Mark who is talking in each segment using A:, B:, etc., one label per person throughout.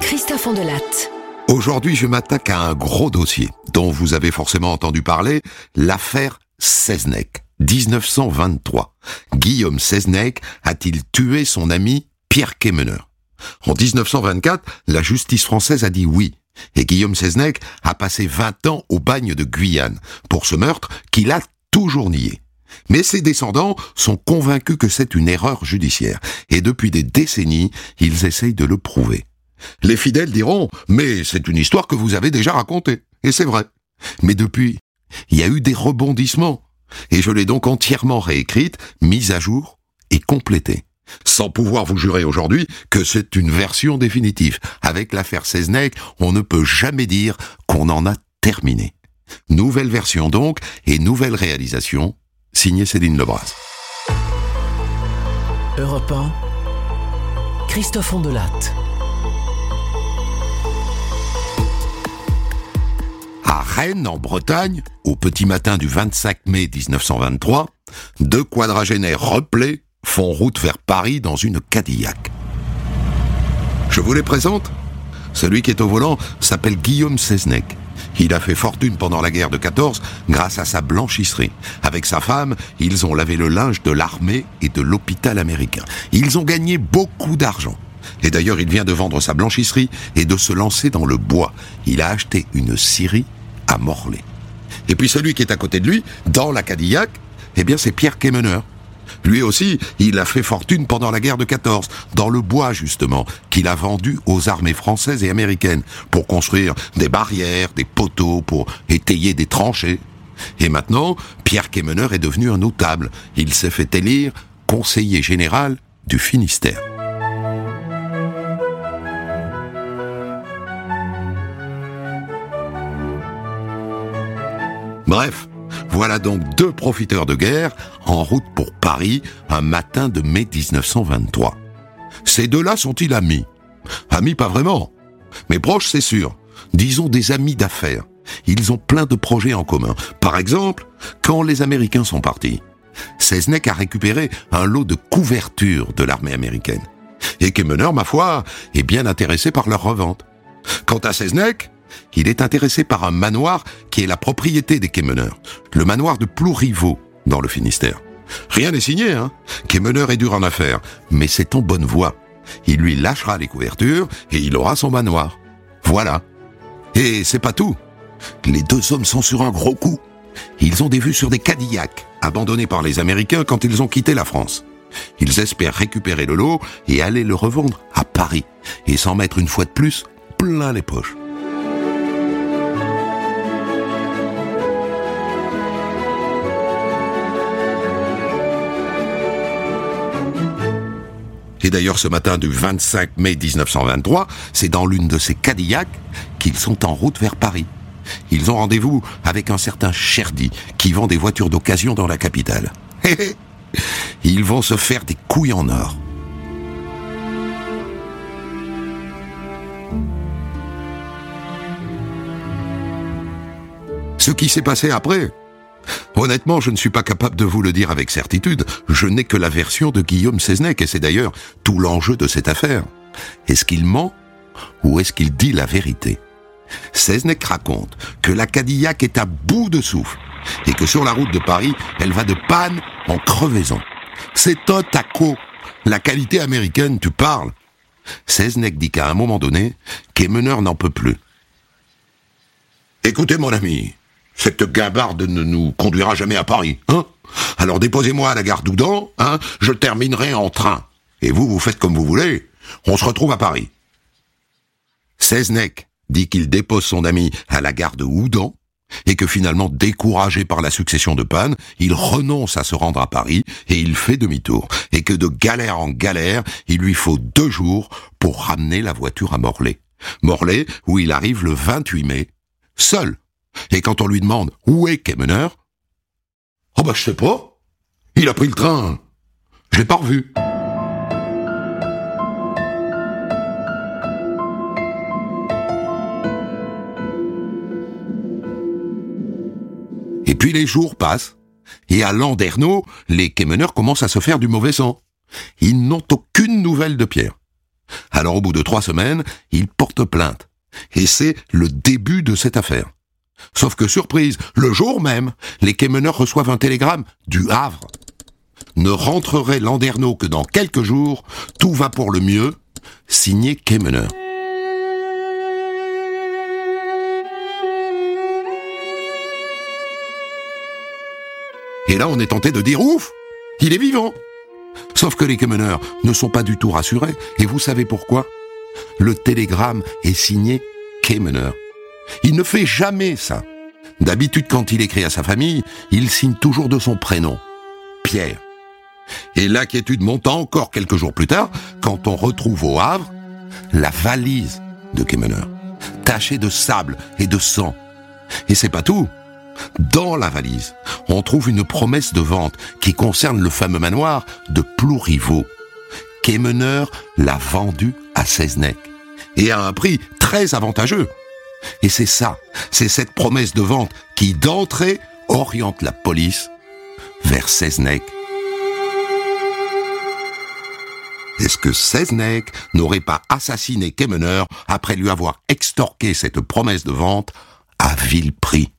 A: Christophe Ondelatte.
B: Aujourd'hui, je m'attaque à un gros dossier dont vous avez forcément entendu parler, l'affaire Seznec, 1923. Guillaume Seznec a-t-il tué son ami Pierre Quémeneur En 1924, la justice française a dit oui. Et Guillaume Seznec a passé 20 ans au bagne de Guyane pour ce meurtre qu'il a toujours nié. Mais ses descendants sont convaincus que c'est une erreur judiciaire, et depuis des décennies, ils essayent de le prouver. Les fidèles diront, mais c'est une histoire que vous avez déjà racontée, et c'est vrai. Mais depuis, il y a eu des rebondissements, et je l'ai donc entièrement réécrite, mise à jour et complétée. Sans pouvoir vous jurer aujourd'hui que c'est une version définitive. Avec l'affaire Seznec, on ne peut jamais dire qu'on en a terminé. Nouvelle version donc, et nouvelle réalisation, signé Céline Lebras.
A: Europe 1, Christophe Ondelatte.
B: À Rennes, en Bretagne, au petit matin du 25 mai 1923, deux quadragénaires replés font route vers Paris dans une Cadillac. Je vous les présente Celui qui est au volant s'appelle Guillaume Seznec. Il a fait fortune pendant la guerre de 14 grâce à sa blanchisserie. Avec sa femme, ils ont lavé le linge de l'armée et de l'hôpital américain. Ils ont gagné beaucoup d'argent. Et d'ailleurs, il vient de vendre sa blanchisserie et de se lancer dans le bois. Il a acheté une scierie à Morlaix. Et puis celui qui est à côté de lui, dans la Cadillac, eh bien c'est Pierre Quémeneur. Lui aussi, il a fait fortune pendant la guerre de 14, dans le bois justement, qu'il a vendu aux armées françaises et américaines, pour construire des barrières, des poteaux, pour étayer des tranchées. Et maintenant, Pierre Quémeneur est devenu un notable. Il s'est fait élire conseiller général du Finistère. Bref, voilà donc deux profiteurs de guerre en route pour Paris un matin de mai 1923. Ces deux-là sont-ils amis? Amis pas vraiment, mais proches c'est sûr. Disons des amis d'affaires. Ils ont plein de projets en commun. Par exemple, quand les Américains sont partis, Seznec a récupéré un lot de couvertures de l'armée américaine. Et Kemener, ma foi, est bien intéressé par leur revente. Quant à Seznec, il est intéressé par un manoir qui est la propriété des Quémeneurs, le manoir de Plouriveau, dans le Finistère. Rien n'est signé, hein Quémeneur est dur en affaires, mais c'est en bonne voie. Il lui lâchera les couvertures et il aura son manoir. Voilà. Et c'est pas tout. Les deux hommes sont sur un gros coup. Ils ont des vues sur des Cadillacs, abandonnés par les Américains quand ils ont quitté la France. Ils espèrent récupérer le lot et aller le revendre à Paris, et s'en mettre une fois de plus plein les poches. D'ailleurs, ce matin du 25 mai 1923, c'est dans l'une de ces Cadillacs qu'ils sont en route vers Paris. Ils ont rendez-vous avec un certain Cherdy, qui vend des voitures d'occasion dans la capitale. Ils vont se faire des couilles en or. Ce qui s'est passé après, Honnêtement, je ne suis pas capable de vous le dire avec certitude. Je n'ai que la version de Guillaume Seznec, et c'est d'ailleurs tout l'enjeu de cette affaire. Est-ce qu'il ment ou est-ce qu'il dit la vérité? Seznec raconte que la Cadillac est à bout de souffle et que sur la route de Paris, elle va de panne en crevaison. C'est un taco. La qualité américaine, tu parles. Seznec dit qu'à un moment donné, Kemener n'en peut plus. Écoutez mon ami, cette gabarde ne nous conduira jamais à Paris, hein? Alors déposez-moi à la gare d'Oudan, hein Je terminerai en train. Et vous, vous faites comme vous voulez. On se retrouve à Paris. Seznec dit qu'il dépose son ami à la gare de et que finalement, découragé par la succession de pannes, il renonce à se rendre à Paris et il fait demi-tour, et que de galère en galère, il lui faut deux jours pour ramener la voiture à Morlaix. Morlaix, où il arrive le 28 mai, seul. Et quand on lui demande où est Kemener, oh bah je sais pas, il a pris le train, je l'ai pas revu. Et puis les jours passent, et à Landerneau, les Kemeneurs commencent à se faire du mauvais sang. Ils n'ont aucune nouvelle de Pierre. Alors au bout de trois semaines, il porte plainte. Et c'est le début de cette affaire. Sauf que surprise, le jour même, les quémeneurs reçoivent un télégramme du Havre. Ne rentrerait Landerneau que dans quelques jours, tout va pour le mieux, signé Quémeneur. Et là, on est tenté de dire ouf, il est vivant. Sauf que les quémeneurs ne sont pas du tout rassurés, et vous savez pourquoi? Le télégramme est signé Quémeneur. Il ne fait jamais ça. D'habitude, quand il écrit à sa famille, il signe toujours de son prénom, Pierre. Et l'inquiétude monte encore quelques jours plus tard, quand on retrouve au Havre la valise de Quémeneur, tachée de sable et de sang. Et c'est pas tout. Dans la valise, on trouve une promesse de vente qui concerne le fameux manoir de Plouriveau. Quémeneur l'a vendu à Seznec et à un prix très avantageux. Et c'est ça, c'est cette promesse de vente qui d'entrée oriente la police vers Seznec. Est-ce que Seznec n'aurait pas assassiné Kemener après lui avoir extorqué cette promesse de vente à vil prix?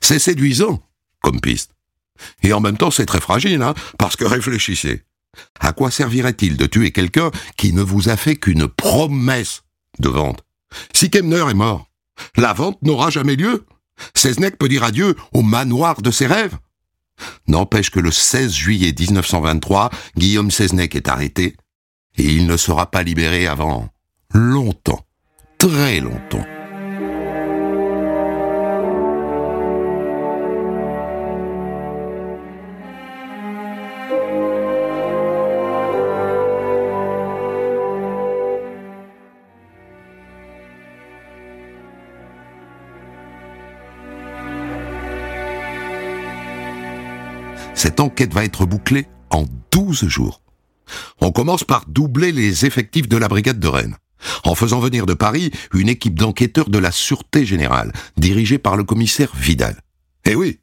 B: C'est séduisant comme piste. Et en même temps, c'est très fragile, hein, parce que réfléchissez. À quoi servirait-il de tuer quelqu'un qui ne vous a fait qu'une promesse de vente? Si Kemner est mort, la vente n'aura jamais lieu. Seznec peut dire adieu au manoir de ses rêves. N'empêche que le 16 juillet 1923, Guillaume Seznec est arrêté et il ne sera pas libéré avant longtemps, très longtemps. Cette enquête va être bouclée en 12 jours. On commence par doubler les effectifs de la brigade de Rennes, en faisant venir de Paris une équipe d'enquêteurs de la Sûreté Générale, dirigée par le commissaire Vidal. Eh oui,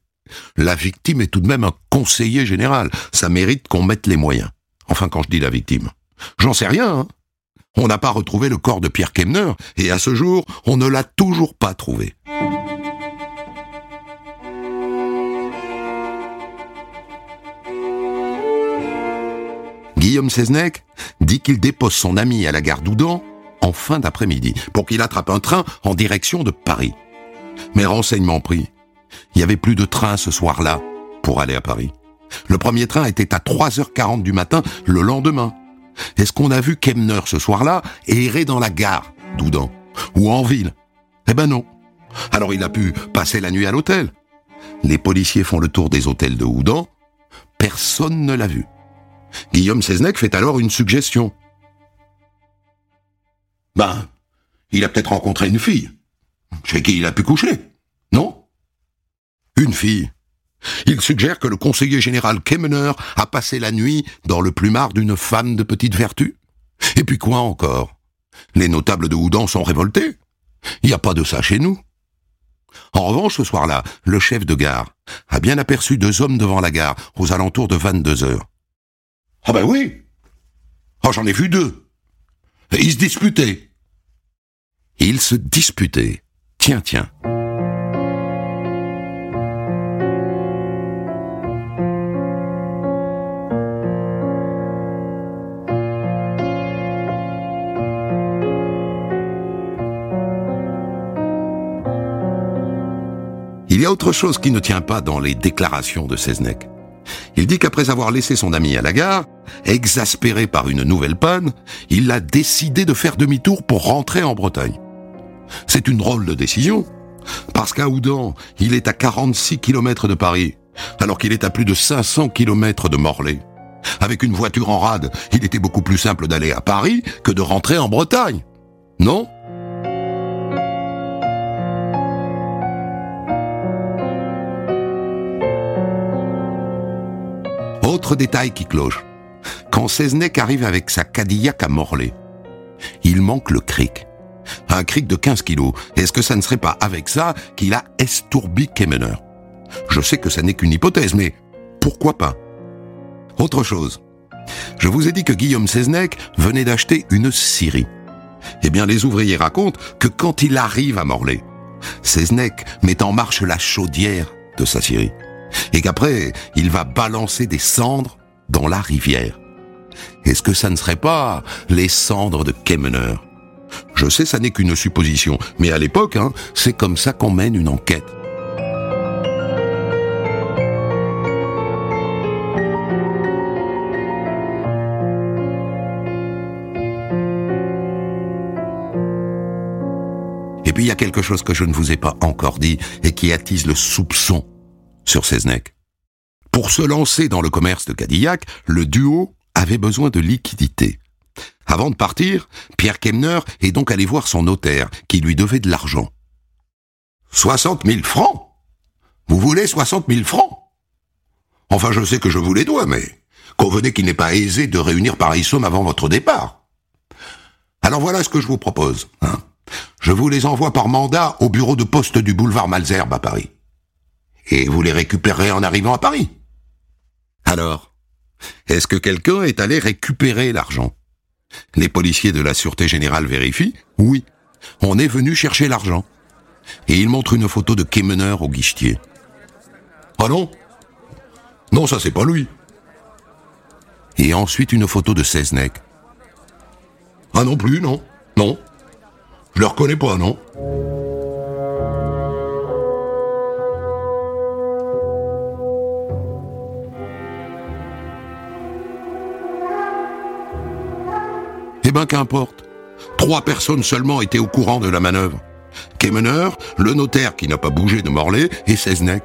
B: la victime est tout de même un conseiller général, ça mérite qu'on mette les moyens. Enfin, quand je dis la victime, j'en sais rien, hein. On n'a pas retrouvé le corps de Pierre Kemner, et à ce jour, on ne l'a toujours pas trouvé. Guillaume Seznec dit qu'il dépose son ami à la gare d'Oudan en fin d'après-midi pour qu'il attrape un train en direction de Paris. Mais renseignements pris, il y avait plus de train ce soir-là pour aller à Paris. Le premier train était à 3h40 du matin le lendemain. Est-ce qu'on a vu Kemner ce soir-là errer dans la gare d'Oudan ou en ville? Eh ben non. Alors il a pu passer la nuit à l'hôtel. Les policiers font le tour des hôtels de Oudan. Personne ne l'a vu. Guillaume Seznec fait alors une suggestion. Ben, il a peut-être rencontré une fille. Chez qui il a pu coucher. Non? Une fille. Il suggère que le conseiller général Kemmener a passé la nuit dans le plumard d'une femme de petite vertu. Et puis quoi encore? Les notables de Houdan sont révoltés. Il n'y a pas de ça chez nous. En revanche, ce soir-là, le chef de gare a bien aperçu deux hommes devant la gare, aux alentours de 22 heures. Ah ben oui. Oh, j'en ai vu deux. Et ils se disputaient. Ils se disputaient. Tiens, tiens. Il y a autre chose qui ne tient pas dans les déclarations de Seznec. Il dit qu'après avoir laissé son ami à la gare, exaspéré par une nouvelle panne, il a décidé de faire demi-tour pour rentrer en Bretagne. C'est une drôle de décision, parce qu'à Oudan, il est à 46 km de Paris, alors qu'il est à plus de 500 km de Morlaix. Avec une voiture en rade, il était beaucoup plus simple d'aller à Paris que de rentrer en Bretagne. Non? Détail qui cloche. Quand Seznec arrive avec sa Cadillac à Morlaix, il manque le cric. Un cric de 15 kilos. Est-ce que ça ne serait pas avec ça qu'il a estourbi Kemener Je sais que ça n'est qu'une hypothèse, mais pourquoi pas? Autre chose. Je vous ai dit que Guillaume Seznec venait d'acheter une scierie. Eh bien, les ouvriers racontent que quand il arrive à Morlaix, Seznec met en marche la chaudière de sa scierie. Et qu'après, il va balancer des cendres dans la rivière. Est-ce que ça ne serait pas les cendres de Kemener Je sais, ça n'est qu'une supposition, mais à l'époque, hein, c'est comme ça qu'on mène une enquête. Et puis il y a quelque chose que je ne vous ai pas encore dit et qui attise le soupçon sur Seznec. Pour se lancer dans le commerce de Cadillac, le duo avait besoin de liquidité. Avant de partir, Pierre Kemner est donc allé voir son notaire, qui lui devait de l'argent. 60 000 francs Vous voulez 60 000 francs Enfin, je sais que je vous les dois, mais convenez qu'il n'est pas aisé de réunir pareille somme avant votre départ. Alors voilà ce que je vous propose. Hein. Je vous les envoie par mandat au bureau de poste du boulevard Malzerbe à Paris. Et vous les récupérerez en arrivant à Paris. Alors, est-ce que quelqu'un est allé récupérer l'argent? Les policiers de la Sûreté Générale vérifient Oui, on est venu chercher l'argent. Et ils montrent une photo de Kemener au guichetier. Ah non? Non, ça c'est pas lui. Et ensuite une photo de Seznec. Ah non plus, non. Non. Je le reconnais pas, non. Eh ben qu'importe. Trois personnes seulement étaient au courant de la manœuvre. Kemener, le notaire qui n'a pas bougé de Morlaix et Seznec.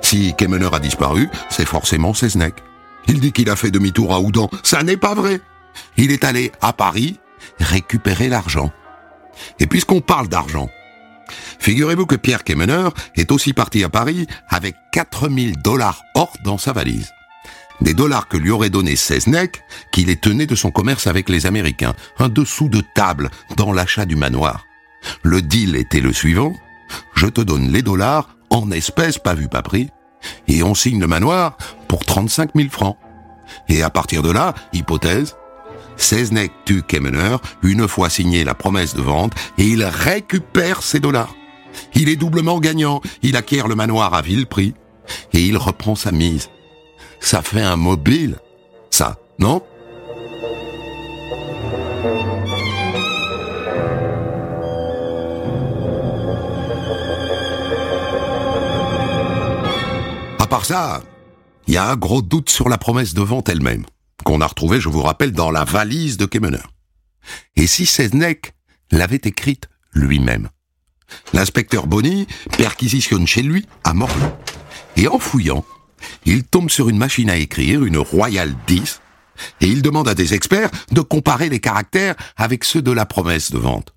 B: Si Kemener a disparu, c'est forcément Seznec. Il dit qu'il a fait demi-tour à Oudan. Ça n'est pas vrai. Il est allé à Paris récupérer l'argent. Et puisqu'on parle d'argent, figurez-vous que Pierre Kemener est aussi parti à Paris avec 4000 dollars or dans sa valise. Des dollars que lui aurait donné Seznec, qu'il les tenait de son commerce avec les Américains, un dessous de table dans l'achat du manoir. Le deal était le suivant. Je te donne les dollars en espèces pas vu pas pris, et on signe le manoir pour 35 000 francs. Et à partir de là, hypothèse, Seznec tue Kemener une fois signé la promesse de vente et il récupère ses dollars. Il est doublement gagnant, il acquiert le manoir à vil prix et il reprend sa mise. Ça fait un mobile, ça, non? À part ça, il y a un gros doute sur la promesse de vente elle-même, qu'on a retrouvée, je vous rappelle, dans la valise de Kemener. Et si Seznec l'avait écrite lui-même? L'inspecteur Bonny perquisitionne chez lui à Morlaix. Et en fouillant, il tombe sur une machine à écrire, une Royal 10, et il demande à des experts de comparer les caractères avec ceux de la promesse de vente.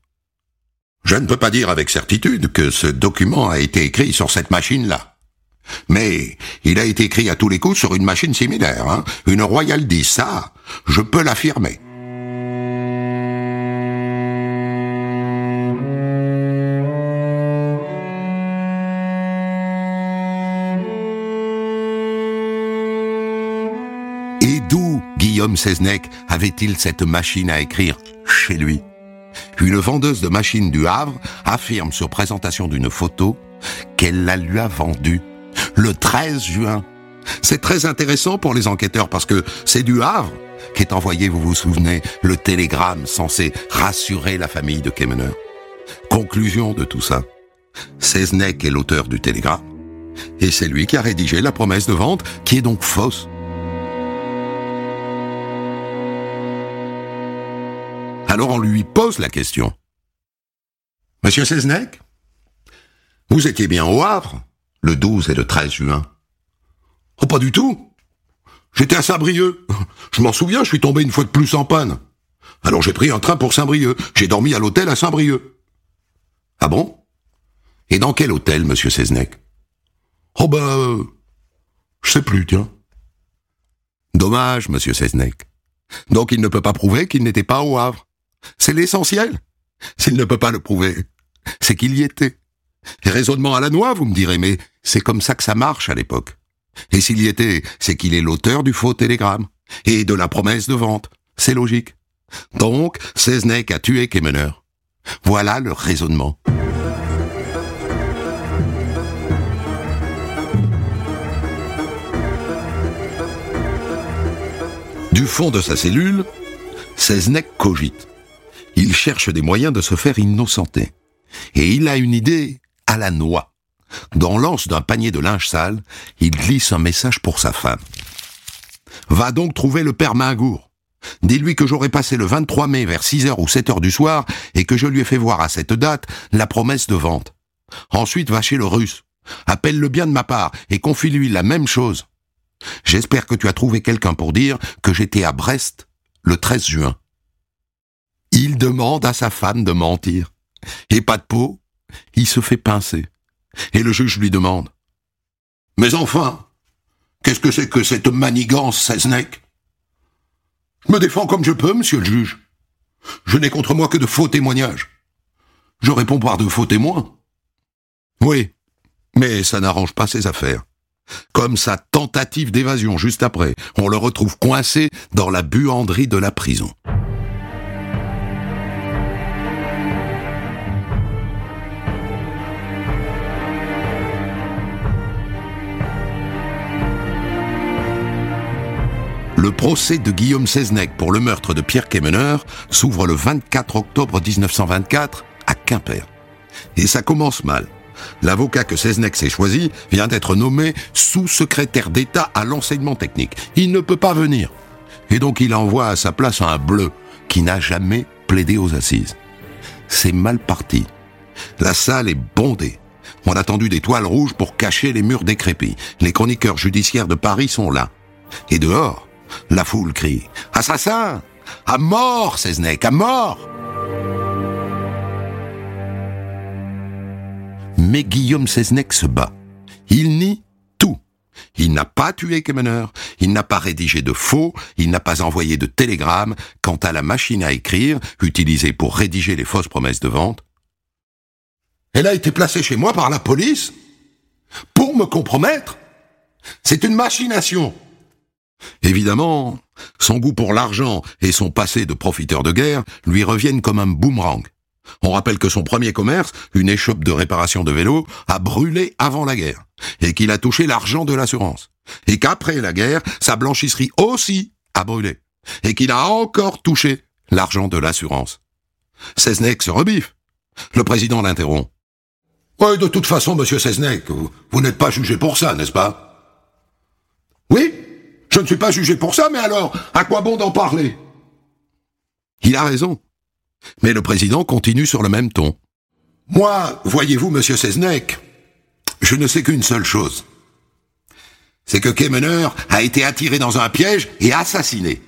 B: Je ne peux pas dire avec certitude que ce document a été écrit sur cette machine-là. Mais il a été écrit à tous les coups sur une machine similaire, hein, une Royal 10, ça, je peux l'affirmer. Guillaume Seznec avait-il cette machine à écrire chez lui? Une vendeuse de machines du Havre affirme sur présentation d'une photo qu'elle la lui a vendue le 13 juin. C'est très intéressant pour les enquêteurs parce que c'est du Havre qu'est envoyé, vous vous souvenez, le télégramme censé rassurer la famille de Kemener. Conclusion de tout ça. Seznec est l'auteur du télégramme et c'est lui qui a rédigé la promesse de vente qui est donc fausse. Alors on lui pose la question. Monsieur Seznec, vous étiez bien au Havre le 12 et le 13 juin Oh, pas du tout J'étais à Saint-Brieuc. Je m'en souviens, je suis tombé une fois de plus en panne. Alors j'ai pris un train pour Saint-Brieuc. J'ai dormi à l'hôtel à Saint-Brieuc. Ah bon? Et dans quel hôtel, monsieur Seznec Oh. Euh, je sais plus, tiens. Dommage, monsieur Seznec. Donc il ne peut pas prouver qu'il n'était pas au Havre. C'est l'essentiel. S'il ne peut pas le prouver, c'est qu'il y était. Raisonnement à la noix, vous me direz, mais c'est comme ça que ça marche à l'époque. Et s'il y était, c'est qu'il est l'auteur du faux télégramme. et de la promesse de vente. C'est logique. Donc, Seznec a tué Kemener. Voilà le raisonnement. Du fond de sa cellule, Seznec cogite. Il cherche des moyens de se faire innocenter. Et il a une idée à la noix. Dans l'anse d'un panier de linge sale, il glisse un message pour sa femme. Va donc trouver le père Mingour. Dis-lui que j'aurai passé le 23 mai vers 6h ou 7h du soir et que je lui ai fait voir à cette date la promesse de vente. Ensuite va chez le russe. Appelle-le bien de ma part et confie-lui la même chose. J'espère que tu as trouvé quelqu'un pour dire que j'étais à Brest le 13 juin. Il demande à sa femme de mentir. Et pas de peau, il se fait pincer. Et le juge lui demande. Mais enfin, qu'est-ce que c'est que cette manigance, Seznec Je me défends comme je peux, monsieur le juge. Je n'ai contre moi que de faux témoignages. Je réponds par de faux témoins. Oui, mais ça n'arrange pas ses affaires. Comme sa tentative d'évasion juste après, on le retrouve coincé dans la buanderie de la prison. Le procès de Guillaume Seznec pour le meurtre de Pierre Kemener s'ouvre le 24 octobre 1924 à Quimper. Et ça commence mal. L'avocat que Seznec s'est choisi vient d'être nommé sous-secrétaire d'État à l'enseignement technique. Il ne peut pas venir. Et donc il envoie à sa place un bleu qui n'a jamais plaidé aux assises. C'est mal parti. La salle est bondée. On a tendu des toiles rouges pour cacher les murs décrépits. Les chroniqueurs judiciaires de Paris sont là. Et dehors, la foule crie Assassin À mort, Seznec, à mort Mais Guillaume Seznec se bat. Il nie tout. Il n'a pas tué Kemener, il n'a pas rédigé de faux, il n'a pas envoyé de télégramme. Quant à la machine à écrire, utilisée pour rédiger les fausses promesses de vente, elle a été placée chez moi par la police pour me compromettre. C'est une machination. Évidemment, son goût pour l'argent et son passé de profiteur de guerre lui reviennent comme un boomerang. On rappelle que son premier commerce, une échoppe de réparation de vélo, a brûlé avant la guerre, et qu'il a touché l'argent de l'assurance, et qu'après la guerre, sa blanchisserie aussi a brûlé, et qu'il a encore touché l'argent de l'assurance. Seznec se rebiffe. Le président l'interrompt. Oui, de toute façon, monsieur Seznec, vous n'êtes pas jugé pour ça, n'est-ce pas? Oui je ne suis pas jugé pour ça, mais alors, à quoi bon d'en parler? Il a raison. Mais le président continue sur le même ton. Moi, voyez-vous, monsieur Seznec, je ne sais qu'une seule chose. C'est que Kemener a été attiré dans un piège et assassiné.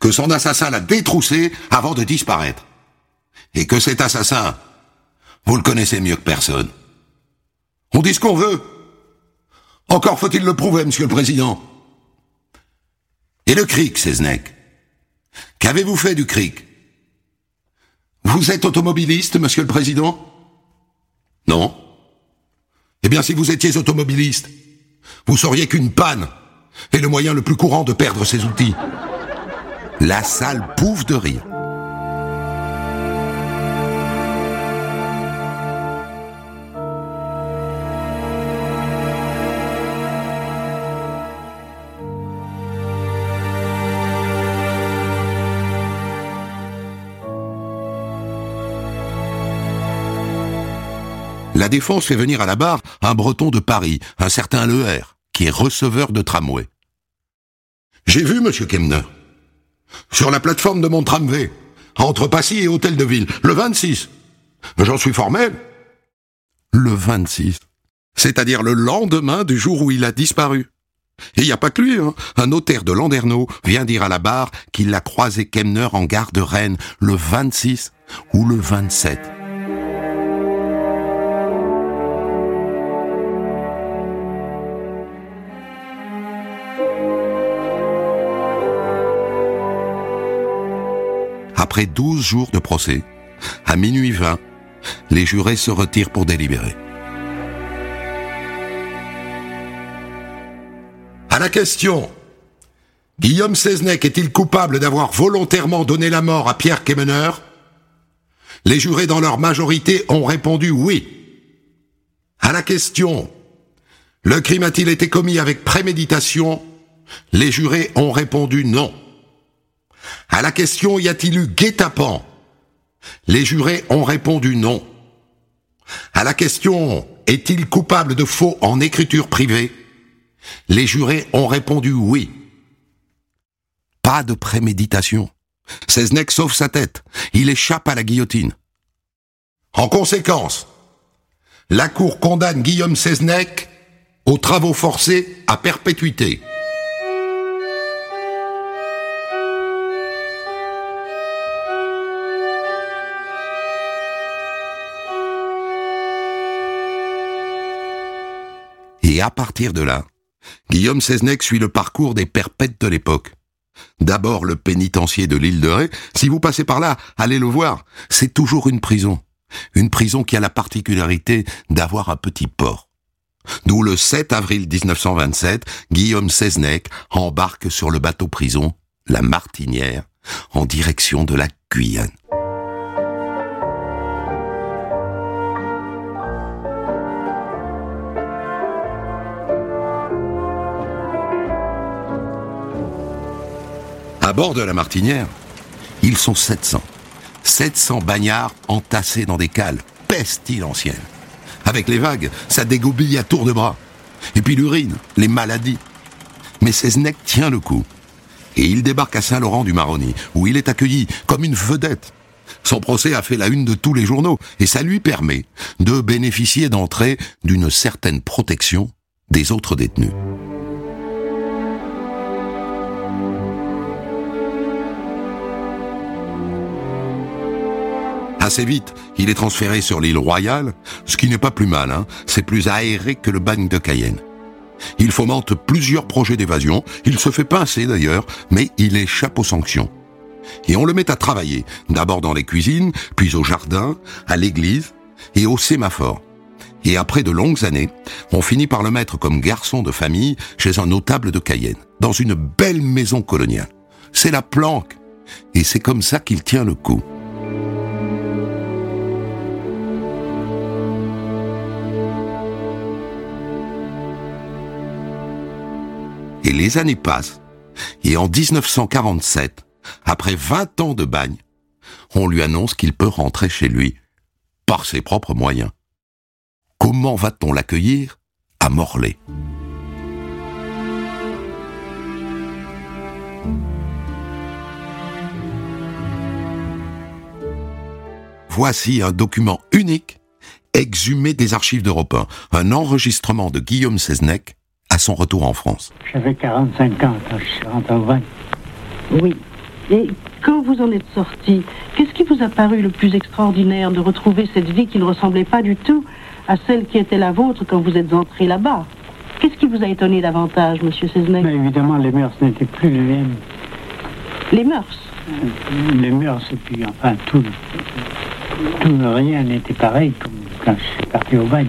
B: Que son assassin l'a détroussé avant de disparaître. Et que cet assassin, vous le connaissez mieux que personne. On dit ce qu'on veut. Encore faut-il le prouver, monsieur le président. Et le cric, Seznec Qu'avez-vous fait du cric? Vous êtes automobiliste, monsieur le président? Non Eh bien, si vous étiez automobiliste, vous sauriez qu'une panne est le moyen le plus courant de perdre ses outils. La salle pouffe de rire. La défense fait venir à la barre un breton de Paris, un certain Leher, qui est receveur de tramway. J'ai vu, monsieur Kemner, sur la plateforme de mon tramway, entre Passy et Hôtel de Ville, le 26. J'en suis formel. Le 26. C'est-à-dire le lendemain du jour où il a disparu. Et il n'y a pas que lui, hein. un notaire de Landerneau vient dire à la barre qu'il l'a croisé Kemner en gare de Rennes le 26 ou le 27. Après 12 jours de procès, à minuit 20, les jurés se retirent pour délibérer. À la question Guillaume Seznec est-il coupable d'avoir volontairement donné la mort à Pierre Kemener? Les jurés dans leur majorité ont répondu oui. À la question Le crime a-t-il été commis avec préméditation? Les jurés ont répondu non. À la question y a-t-il eu guet-apens? Les jurés ont répondu non. À la question est-il coupable de faux en écriture privée? Les jurés ont répondu oui. Pas de préméditation. Seznec sauve sa tête. Il échappe à la guillotine. En conséquence, la Cour condamne Guillaume Seznec aux travaux forcés à perpétuité. À partir de là, Guillaume Seznec suit le parcours des perpètes de l'époque. D'abord le pénitencier de l'île de Ré. Si vous passez par là, allez le voir. C'est toujours une prison. Une prison qui a la particularité d'avoir un petit port. D'où le 7 avril 1927, Guillaume Seznec embarque sur le bateau prison, la Martinière, en direction de la Guyane. Bord de la Martinière, ils sont 700. 700 bagnards entassés dans des cales pestilentielles. Avec les vagues, ça dégoubille à tour de bras. Et puis l'urine, les maladies. Mais Seznec tient le coup. Et il débarque à Saint-Laurent du Maroni, où il est accueilli comme une vedette. Son procès a fait la une de tous les journaux, et ça lui permet de bénéficier d'entrée d'une certaine protection des autres détenus. Assez vite, il est transféré sur l'île Royale, ce qui n'est pas plus mal, hein. c'est plus aéré que le bagne de Cayenne. Il fomente plusieurs projets d'évasion, il se fait pincer d'ailleurs, mais il échappe aux sanctions. Et on le met à travailler, d'abord dans les cuisines, puis au jardin, à l'église et au sémaphore. Et après de longues années, on finit par le mettre comme garçon de famille chez un notable de Cayenne, dans une belle maison coloniale. C'est la planque. Et c'est comme ça qu'il tient le coup. Et les années passent, et en 1947, après 20 ans de bagne, on lui annonce qu'il peut rentrer chez lui par ses propres moyens. Comment va-t-on l'accueillir à Morlaix? Voici un document unique, exhumé des archives d'Europe 1, un enregistrement de Guillaume Seznec à son retour en France.
C: J'avais 45 ans quand je suis rentré au bagne.
D: Oui. Et quand vous en êtes sorti, qu'est-ce qui vous a paru le plus extraordinaire de retrouver cette vie qui ne ressemblait pas du tout à celle qui était la vôtre quand vous êtes entré là-bas? Qu'est-ce qui vous a étonné davantage, Monsieur Seznec
C: Mais évidemment, les mœurs n'étaient plus les mêmes.
D: Les mœurs?
C: Les mœurs, et puis enfin, tout, tout rien n'était pareil comme quand je suis parti au bagne.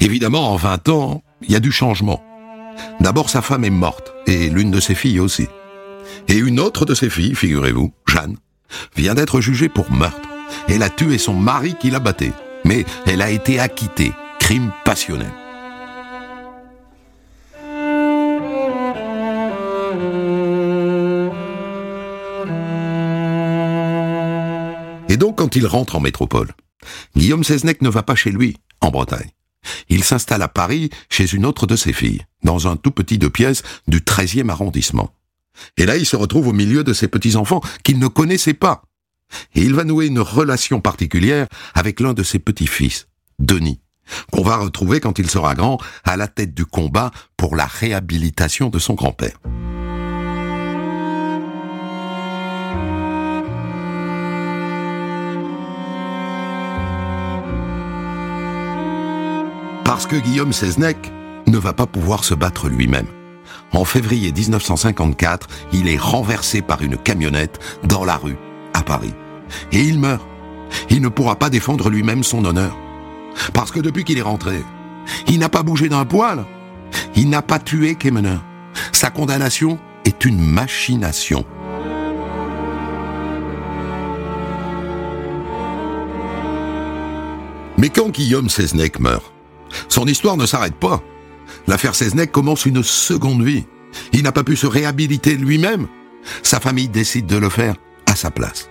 B: Évidemment, en 20 ans, il y a du changement. D'abord, sa femme est morte, et l'une de ses filles aussi. Et une autre de ses filles, figurez-vous, Jeanne, vient d'être jugée pour meurtre. Elle a tué son mari qui la battait, mais elle a été acquittée, crime passionnel. Donc, quand il rentre en métropole, Guillaume Seznec ne va pas chez lui, en Bretagne. Il s'installe à Paris chez une autre de ses filles, dans un tout petit deux pièces du 13e arrondissement. Et là, il se retrouve au milieu de ses petits-enfants qu'il ne connaissait pas. Et il va nouer une relation particulière avec l'un de ses petits-fils, Denis, qu'on va retrouver quand il sera grand à la tête du combat pour la réhabilitation de son grand-père. Parce que Guillaume Seznec ne va pas pouvoir se battre lui-même. En février 1954, il est renversé par une camionnette dans la rue, à Paris. Et il meurt. Il ne pourra pas défendre lui-même son honneur. Parce que depuis qu'il est rentré, il n'a pas bougé d'un poil. Il n'a pas tué Kemener. Sa condamnation est une machination. Mais quand Guillaume Seznec meurt, son histoire ne s'arrête pas. L'affaire Seznec commence une seconde vie. Il n'a pas pu se réhabiliter lui-même. Sa famille décide de le faire à sa place.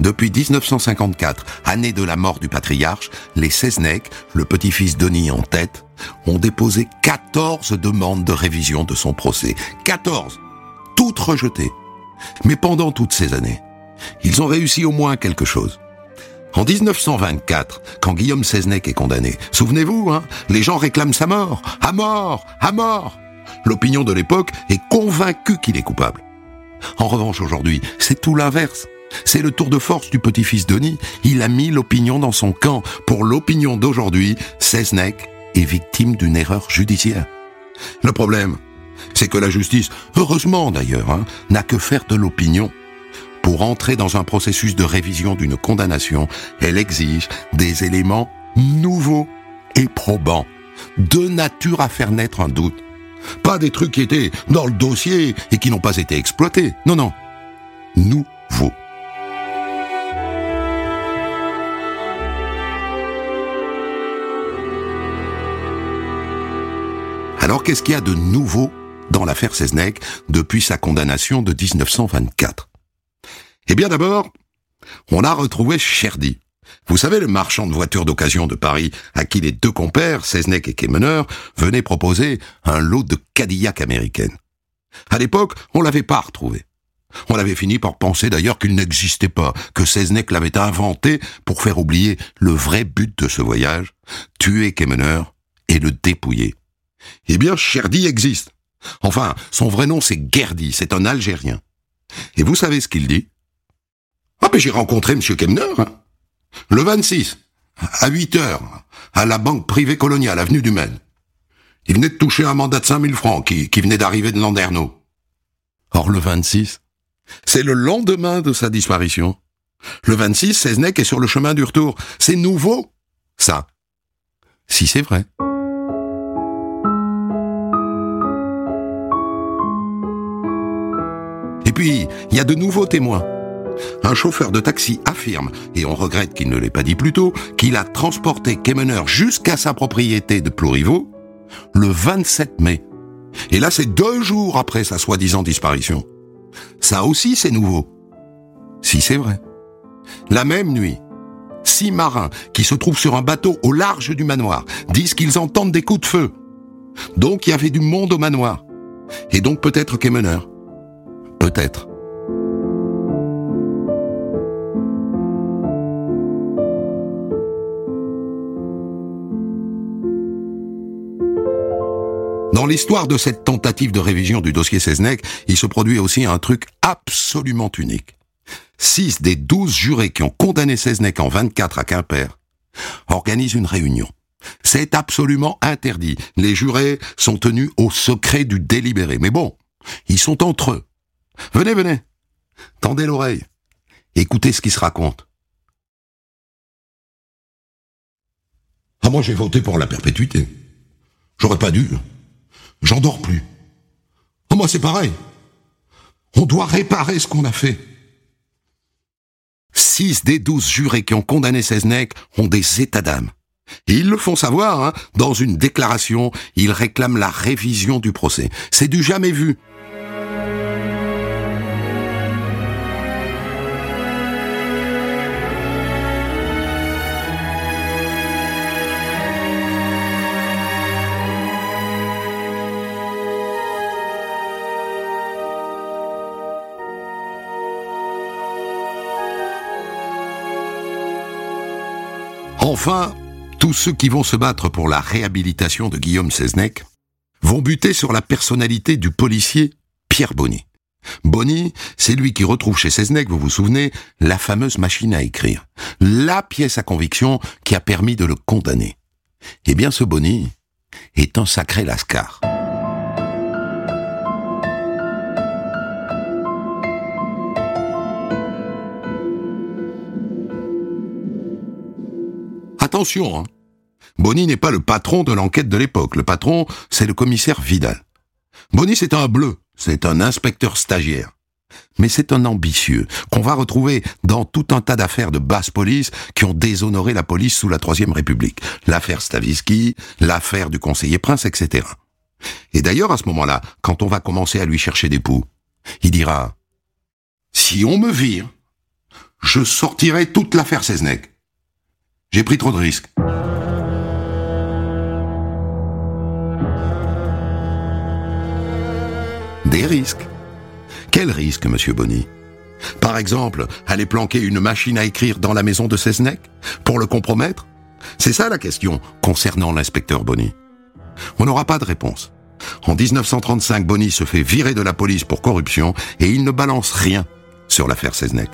B: Depuis 1954, année de la mort du patriarche, les Seznec, le petit-fils Denis en tête, ont déposé 14 demandes de révision de son procès. 14 Toutes rejetées. Mais pendant toutes ces années, ils ont réussi au moins quelque chose. En 1924, quand Guillaume Seznec est condamné, souvenez-vous, hein, les gens réclament sa mort. À mort À mort L'opinion de l'époque est convaincue qu'il est coupable. En revanche, aujourd'hui, c'est tout l'inverse. C'est le tour de force du petit-fils Denis. Il a mis l'opinion dans son camp. Pour l'opinion d'aujourd'hui, Seznec est victime d'une erreur judiciaire. Le problème, c'est que la justice, heureusement d'ailleurs, hein, n'a que faire de l'opinion. Pour entrer dans un processus de révision d'une condamnation, elle exige des éléments nouveaux et probants, de nature à faire naître un doute. Pas des trucs qui étaient dans le dossier et qui n'ont pas été exploités. Non, non. Nouveaux. Alors qu'est-ce qu'il y a de nouveau dans l'affaire Seznec depuis sa condamnation de 1924 Eh bien d'abord, on a retrouvé Cherdy. Vous savez, le marchand de voitures d'occasion de Paris, à qui les deux compères, Seznec et Kemener, venaient proposer un lot de Cadillac américaines. À l'époque, on l'avait pas retrouvé. On avait fini par penser d'ailleurs qu'il n'existait pas, que Seznec l'avait inventé pour faire oublier le vrai but de ce voyage, tuer Kemener et le dépouiller. Eh bien, Cherdy existe. Enfin, son vrai nom c'est Gerdy, c'est un Algérien. Et vous savez ce qu'il dit? Ben j'ai rencontré Monsieur Kemner, hein. le 26, à 8 heures, à la banque privée coloniale, avenue du Maine. Il venait de toucher un mandat de 5000 francs qui, qui venait d'arriver de Landerneau. Or le 26, c'est le lendemain de sa disparition. Le 26, Seznec est sur le chemin du retour. C'est nouveau, ça. Si c'est vrai. Et puis, il y a de nouveaux témoins. Un chauffeur de taxi affirme, et on regrette qu'il ne l'ait pas dit plus tôt, qu'il a transporté Kemener jusqu'à sa propriété de Plouriveau le 27 mai. Et là, c'est deux jours après sa soi-disant disparition. Ça aussi, c'est nouveau. Si c'est vrai. La même nuit, six marins qui se trouvent sur un bateau au large du manoir disent qu'ils entendent des coups de feu. Donc il y avait du monde au manoir. Et donc peut-être Kemener. Peut-être. Dans l'histoire de cette tentative de révision du dossier Seznec, il se produit aussi un truc absolument unique. Six des douze jurés qui ont condamné Seznec en 24 à Quimper organisent une réunion. C'est absolument interdit. Les jurés sont tenus au secret du délibéré. Mais bon, ils sont entre eux. Venez, venez. Tendez l'oreille. Écoutez ce qui se raconte. Ah, moi j'ai voté pour la perpétuité. J'aurais pas dû. J'en dors plus. Ah, moi c'est pareil. On doit réparer ce qu'on a fait. Six des douze jurés qui ont condamné Seznec ont des états d'âme. Ils le font savoir, hein, dans une déclaration, ils réclament la révision du procès. C'est du jamais vu. Enfin, tous ceux qui vont se battre pour la réhabilitation de Guillaume Seznec vont buter sur la personnalité du policier Pierre Bonny. Bonny, c'est lui qui retrouve chez Seznec, vous vous souvenez, la fameuse machine à écrire. La pièce à conviction qui a permis de le condamner. Eh bien, ce Bonny est un sacré lascar. Attention, hein. Bonny n'est pas le patron de l'enquête de l'époque. Le patron, c'est le commissaire Vidal. Bonny, c'est un bleu, c'est un inspecteur stagiaire. Mais c'est un ambitieux qu'on va retrouver dans tout un tas d'affaires de basse police qui ont déshonoré la police sous la Troisième République. L'affaire Stavisky, l'affaire du conseiller Prince, etc. Et d'ailleurs, à ce moment-là, quand on va commencer à lui chercher des poux, il dira Si on me vire, je sortirai toute l'affaire Seznec. J'ai pris trop de risques. Des risques. Quel risque, monsieur Bonny? Par exemple, aller planquer une machine à écrire dans la maison de Seznec Pour le compromettre? C'est ça la question concernant l'inspecteur Bonny. On n'aura pas de réponse. En 1935, Bonny se fait virer de la police pour corruption et il ne balance rien sur l'affaire Seznec.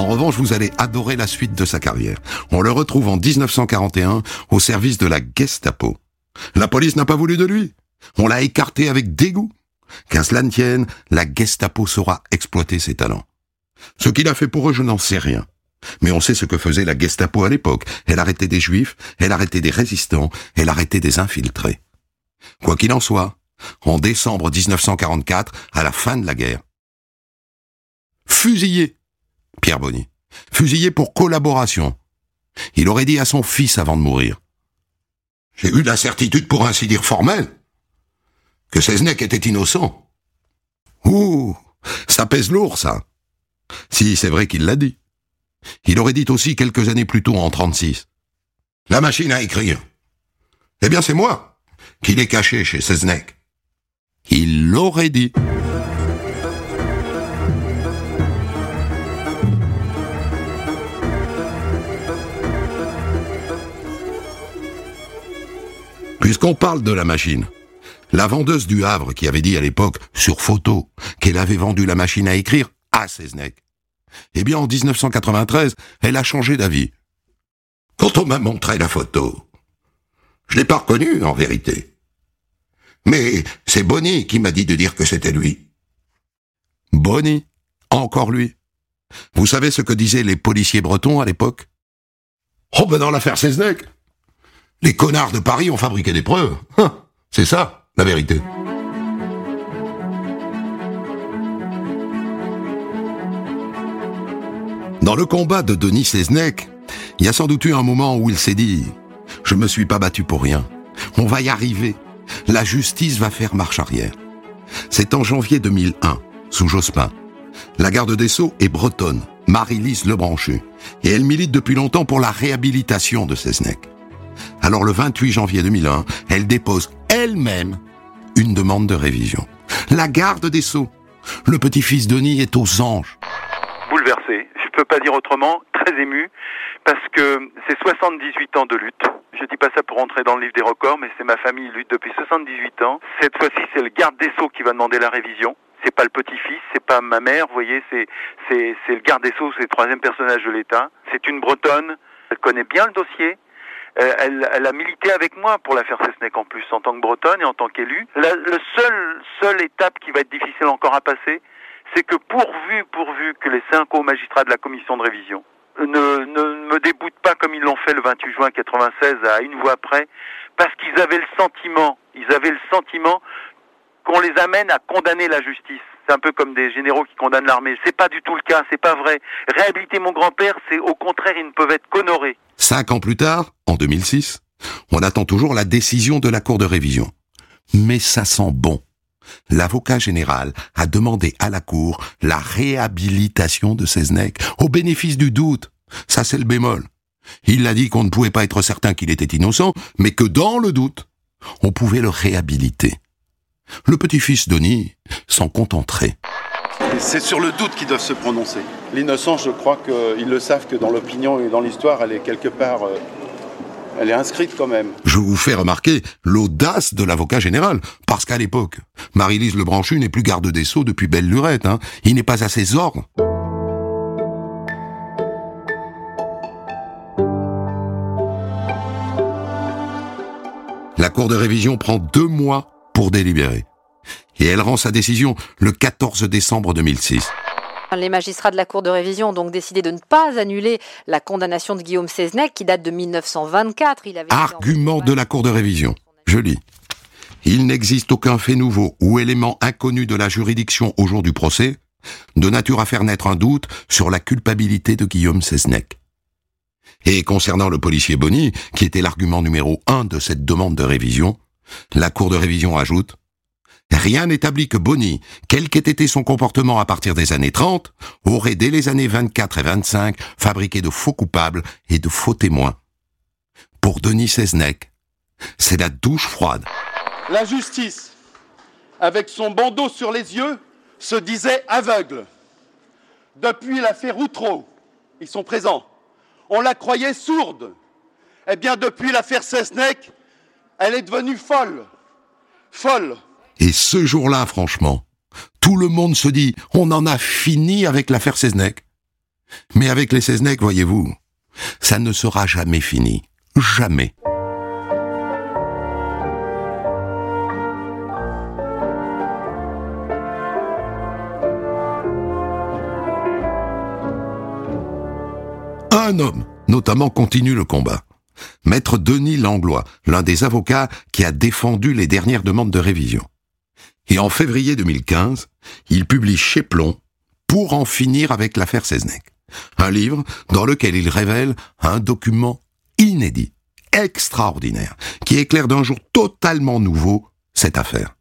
B: En revanche, vous allez adorer la suite de sa carrière. On le retrouve en 1941 au service de la Gestapo. La police n'a pas voulu de lui. On l'a écarté avec dégoût. Qu'à cela ne tienne, la Gestapo saura exploiter ses talents. Ce qu'il a fait pour eux, je n'en sais rien. Mais on sait ce que faisait la Gestapo à l'époque. Elle arrêtait des juifs, elle arrêtait des résistants, elle arrêtait des infiltrés. Quoi qu'il en soit, en décembre 1944, à la fin de la guerre, fusillé Pierre Bonny, fusillé pour collaboration. Il aurait dit à son fils avant de mourir. J'ai eu la certitude, pour ainsi dire formelle, que Seznec était innocent. Ouh, ça pèse lourd, ça. Si, c'est vrai qu'il l'a dit. Il aurait dit aussi quelques années plus tôt, en 36. La machine à écrire. Eh bien, c'est moi qui l'ai caché chez Seznec. Il l'aurait dit. Puisqu'on parle de la machine, la vendeuse du Havre qui avait dit à l'époque, sur photo, qu'elle avait vendu la machine à écrire à Seznec, eh bien en 1993, elle a changé d'avis. Quand on m'a montré la photo, je l'ai pas reconnu en vérité. Mais c'est Bonny qui m'a dit de dire que c'était lui. Bonny Encore lui Vous savez ce que disaient les policiers bretons à l'époque? Oh ben dans l'affaire Seznec les connards de Paris ont fabriqué des preuves. Hein, c'est ça, la vérité. Dans le combat de Denis Seznec, il y a sans doute eu un moment où il s'est dit « Je me suis pas battu pour rien. On va y arriver. La justice va faire marche arrière. » C'est en janvier 2001, sous Jospin. La garde des Sceaux est bretonne, Marie-Lise Lebranchu, et elle milite depuis longtemps pour la réhabilitation de Seznec. Alors le 28 janvier 2001, elle dépose elle-même une demande de révision. La garde des Sceaux. Le petit-fils Denis est aux anges.
E: Bouleversé, je peux pas dire autrement, très ému, parce que c'est 78 ans de lutte. Je dis pas ça pour entrer dans le livre des records, mais c'est ma famille lutte depuis 78 ans. Cette fois-ci, c'est le garde des Sceaux qui va demander la révision. C'est pas le petit-fils, c'est pas ma mère, vous voyez, c'est c'est c'est le garde des Sceaux, c'est le troisième personnage de l'État. C'est une Bretonne, elle connaît bien le dossier. Euh, elle, a milité avec moi pour l'affaire Cessnec en plus, en tant que bretonne et en tant qu'élu. La le seul, seule étape qui va être difficile encore à passer, c'est que pourvu, pourvu que les cinq hauts magistrats de la commission de révision ne, ne me déboutent pas comme ils l'ont fait le 28 juin 96 à une voix près, parce qu'ils avaient le sentiment, ils avaient le sentiment qu'on les amène à condamner la justice. C'est un peu comme des généraux qui condamnent l'armée. C'est pas du tout le cas, c'est pas vrai. Réhabiliter mon grand-père, c'est au contraire, ils ne peuvent être qu'honorés.
B: Cinq ans plus tard, en 2006, on attend toujours la décision de la Cour de révision. Mais ça sent bon. L'avocat général a demandé à la Cour la réhabilitation de Seznec au bénéfice du doute. Ça, c'est le bémol. Il a dit qu'on ne pouvait pas être certain qu'il était innocent, mais que dans le doute, on pouvait le réhabiliter. Le petit-fils Denis s'en contenterait.
F: C'est sur le doute qu'ils doivent se prononcer. L'innocence, je crois qu'ils le savent que dans l'opinion et dans l'histoire, elle est quelque part... Euh, elle est inscrite quand même.
B: Je vous fais remarquer l'audace de l'avocat général, parce qu'à l'époque, Marie-Lise Lebranchu n'est plus garde des Sceaux depuis belle lurette, hein. il n'est pas à ses ordres. La cour de révision prend deux mois pour délibérer. Et elle rend sa décision le 14 décembre 2006.
G: Les magistrats de la Cour de révision ont donc décidé de ne pas annuler la condamnation de Guillaume Seznec qui date de 1924.
B: Il avait Argument de la Cour de révision. Je lis. Il n'existe aucun fait nouveau ou élément inconnu de la juridiction au jour du procès, de nature à faire naître un doute sur la culpabilité de Guillaume Seznec. Et concernant le policier Bonny, qui était l'argument numéro un de cette demande de révision, la Cour de révision ajoute Rien n'établit que Bonny, quel qu'ait été son comportement à partir des années 30, aurait dès les années 24 et 25 fabriqué de faux coupables et de faux témoins. Pour Denis Seznec, c'est la douche froide.
F: La justice, avec son bandeau sur les yeux, se disait aveugle. Depuis l'affaire Outreau, ils sont présents, on la croyait sourde. Eh bien, depuis l'affaire Seznec, elle est devenue folle. Folle.
B: Et ce jour-là, franchement, tout le monde se dit, on en a fini avec l'affaire Seznec. Mais avec les Seznec, voyez-vous, ça ne sera jamais fini. Jamais. Un homme, notamment, continue le combat. Maître Denis Langlois, l'un des avocats qui a défendu les dernières demandes de révision. Et en février 2015, il publie chez Plomb pour en finir avec l'affaire Seznec. Un livre dans lequel il révèle un document inédit, extraordinaire, qui éclaire d'un jour totalement nouveau cette affaire.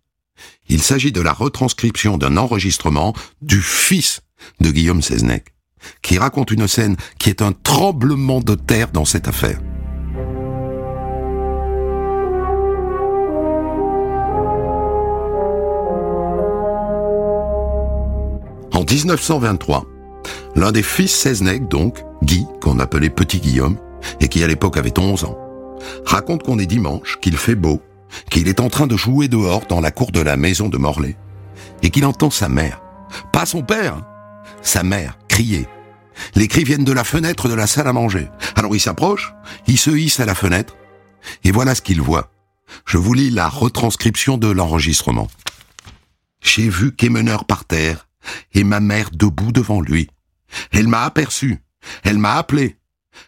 B: Il s'agit de la retranscription d'un enregistrement du fils de Guillaume Seznec, qui raconte une scène qui est un tremblement de terre dans cette affaire. 1923, l'un des fils Seznec, donc, Guy, qu'on appelait Petit Guillaume, et qui à l'époque avait 11 ans, raconte qu'on est dimanche, qu'il fait beau, qu'il est en train de jouer dehors dans la cour de la maison de Morlaix, et qu'il entend sa mère, pas son père, sa mère, crier. Les cris viennent de la fenêtre de la salle à manger. Alors il s'approche, il se hisse à la fenêtre, et voilà ce qu'il voit. Je vous lis la retranscription de l'enregistrement. J'ai vu Quémeneur par terre, et ma mère debout devant lui. Elle m'a aperçu. Elle m'a appelé.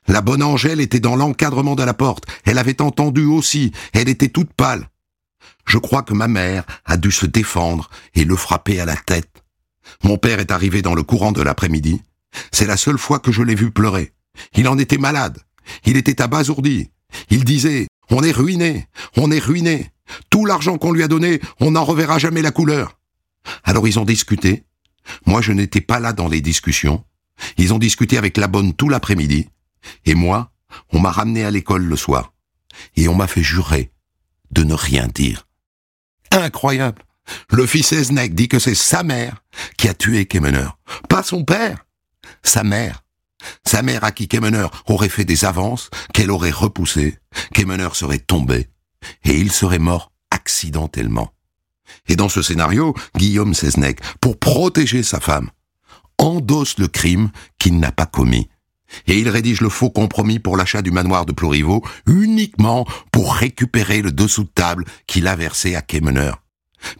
B: La bonne Angèle était dans l'encadrement de la porte. Elle avait entendu aussi. Elle était toute pâle. Je crois que ma mère a dû se défendre et le frapper à la tête. Mon père est arrivé dans le courant de l'après-midi. C'est la seule fois que je l'ai vu pleurer. Il en était malade. Il était abasourdi. Il disait, on est ruiné, on est ruiné. Tout l'argent qu'on lui a donné, on n'en reverra jamais la couleur. Alors ils ont discuté, moi, je n'étais pas là dans les discussions. Ils ont discuté avec la bonne tout l'après-midi. Et moi, on m'a ramené à l'école le soir. Et on m'a fait jurer de ne rien dire. Incroyable. Le fils Esnek dit que c'est sa mère qui a tué Kemener. Pas son père. Sa mère. Sa mère à qui Kemener aurait fait des avances, qu'elle aurait repoussées, Kemener serait tombé, et il serait mort accidentellement. Et dans ce scénario, Guillaume Seznec, pour protéger sa femme, endosse le crime qu'il n'a pas commis. Et il rédige le faux compromis pour l'achat du manoir de Ploriveau uniquement pour récupérer le dessous de table qu'il a versé à Kemener.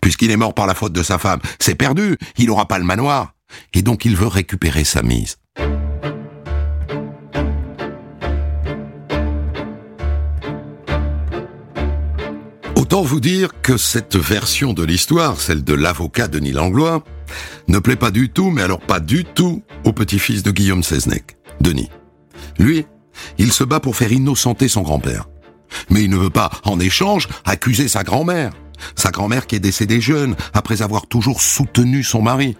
B: Puisqu'il est mort par la faute de sa femme, c'est perdu, il n'aura pas le manoir. Et donc il veut récupérer sa mise. Autant vous dire que cette version de l'histoire, celle de l'avocat Denis Langlois, ne plaît pas du tout, mais alors pas du tout, au petit-fils de Guillaume Seznec, Denis. Lui, il se bat pour faire innocenter son grand-père. Mais il ne veut pas, en échange, accuser sa grand-mère. Sa grand-mère qui est décédée jeune, après avoir toujours soutenu son mari.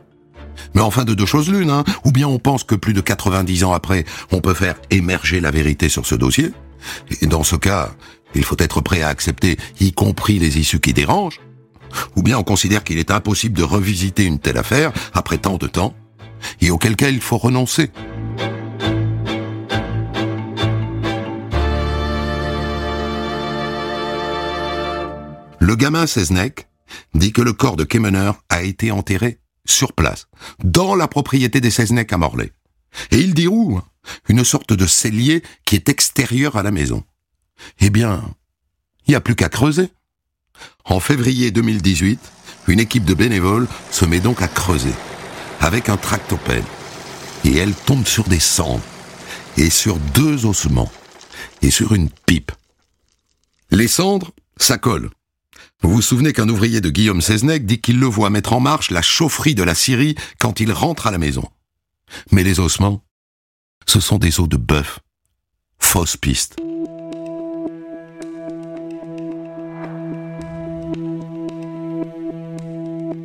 B: Mais enfin de deux choses l'une, hein. Ou bien on pense que plus de 90 ans après, on peut faire émerger la vérité sur ce dossier. Et dans ce cas, il faut être prêt à accepter, y compris les issues qui dérangent. Ou bien on considère qu'il est impossible de revisiter une telle affaire après tant de temps, et auquel cas il faut renoncer. Le gamin Seznec dit que le corps de Kemener a été enterré sur place, dans la propriété des Seznec à Morlaix. Et il dit où Une sorte de cellier qui est extérieur à la maison. Eh bien, il n'y a plus qu'à creuser. En février 2018, une équipe de bénévoles se met donc à creuser avec un tractopelle. Et elle tombe sur des cendres, et sur deux ossements, et sur une pipe. Les cendres, ça colle. Vous vous souvenez qu'un ouvrier de Guillaume Seznec dit qu'il le voit mettre en marche la chaufferie de la Syrie quand il rentre à la maison. Mais les ossements, ce sont des os de bœuf. Fausse piste.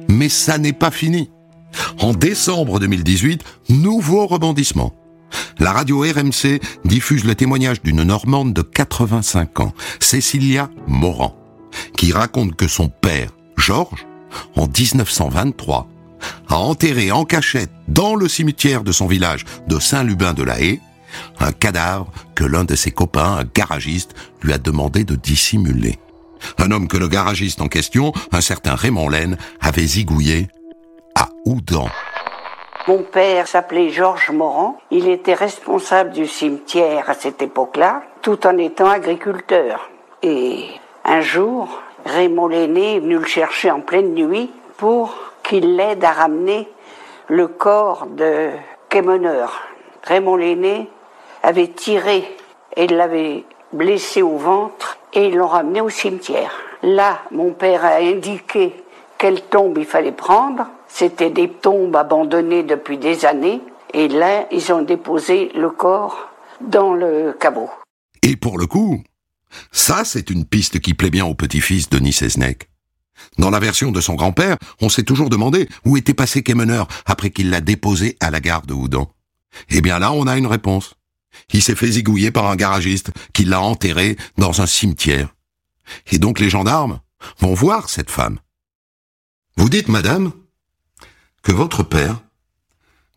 B: Mais ça n'est pas fini. En décembre 2018, nouveau rebondissement. La radio RMC diffuse le témoignage d'une Normande de 85 ans, Cécilia Morand, qui raconte que son père, Georges, en 1923, a enterré en cachette dans le cimetière de son village de Saint-Lubin de la Haye un cadavre que l'un de ses copains, un garagiste, lui a demandé de dissimuler. Un homme que le garagiste en question, un certain Raymond Laine, avait zigouillé à Oudan.
H: Mon père s'appelait Georges Morand. Il était responsable du cimetière à cette époque-là, tout en étant agriculteur. Et un jour, Raymond l'aîné est venu le chercher en pleine nuit pour qu'il l'aide à ramener le corps de Quémeneur. Raymond l'aîné avait tiré et l'avait blessé au ventre et ils l'ont ramené au cimetière. Là, mon père a indiqué quelle tombe il fallait prendre. C'était des tombes abandonnées depuis des années. Et là, ils ont déposé le corps dans le caveau.
B: Et pour le coup, ça, c'est une piste qui plaît bien au petit-fils de Seznec. Dans la version de son grand-père, on s'est toujours demandé où était passé Kemener après qu'il l'a déposé à la gare de Houdan. Eh bien là, on a une réponse. Il s'est fait zigouiller par un garagiste qui l'a enterré dans un cimetière. Et donc les gendarmes vont voir cette femme. Vous dites, madame, que votre père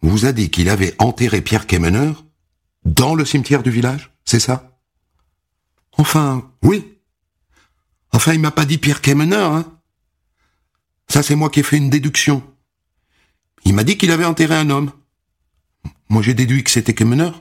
B: vous a dit qu'il avait enterré Pierre Kemener dans le cimetière du village, c'est ça? Enfin, oui. Enfin, il m'a pas dit Pierre Kemener, hein Ça, c'est moi qui ai fait une déduction. Il m'a dit qu'il avait enterré un homme. Moi, j'ai déduit que c'était Kemener.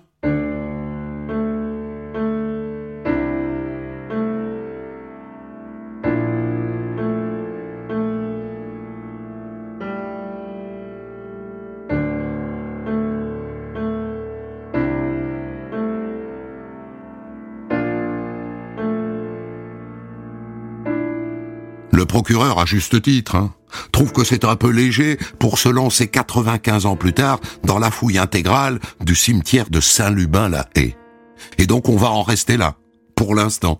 B: Procureur, à juste titre, hein, trouve que c'est un peu léger pour se lancer 95 ans plus tard dans la fouille intégrale du cimetière de Saint-Lubin-la-Haye. Et donc on va en rester là, pour l'instant.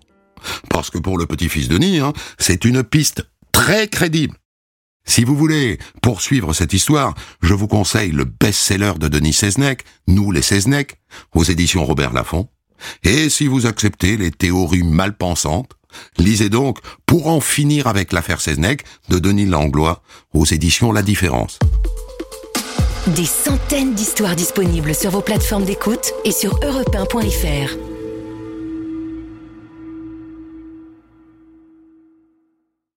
B: Parce que pour le petit-fils de Denis, hein, c'est une piste très crédible. Si vous voulez poursuivre cette histoire, je vous conseille le best-seller de Denis Seznec, Nous les Seznec, aux éditions Robert Laffont. Et si vous acceptez les théories mal pensantes, Lisez donc Pour en finir avec l'affaire Seznec de Denis Langlois aux éditions La Différence.
A: Des centaines d'histoires disponibles sur vos plateformes d'écoute et sur europe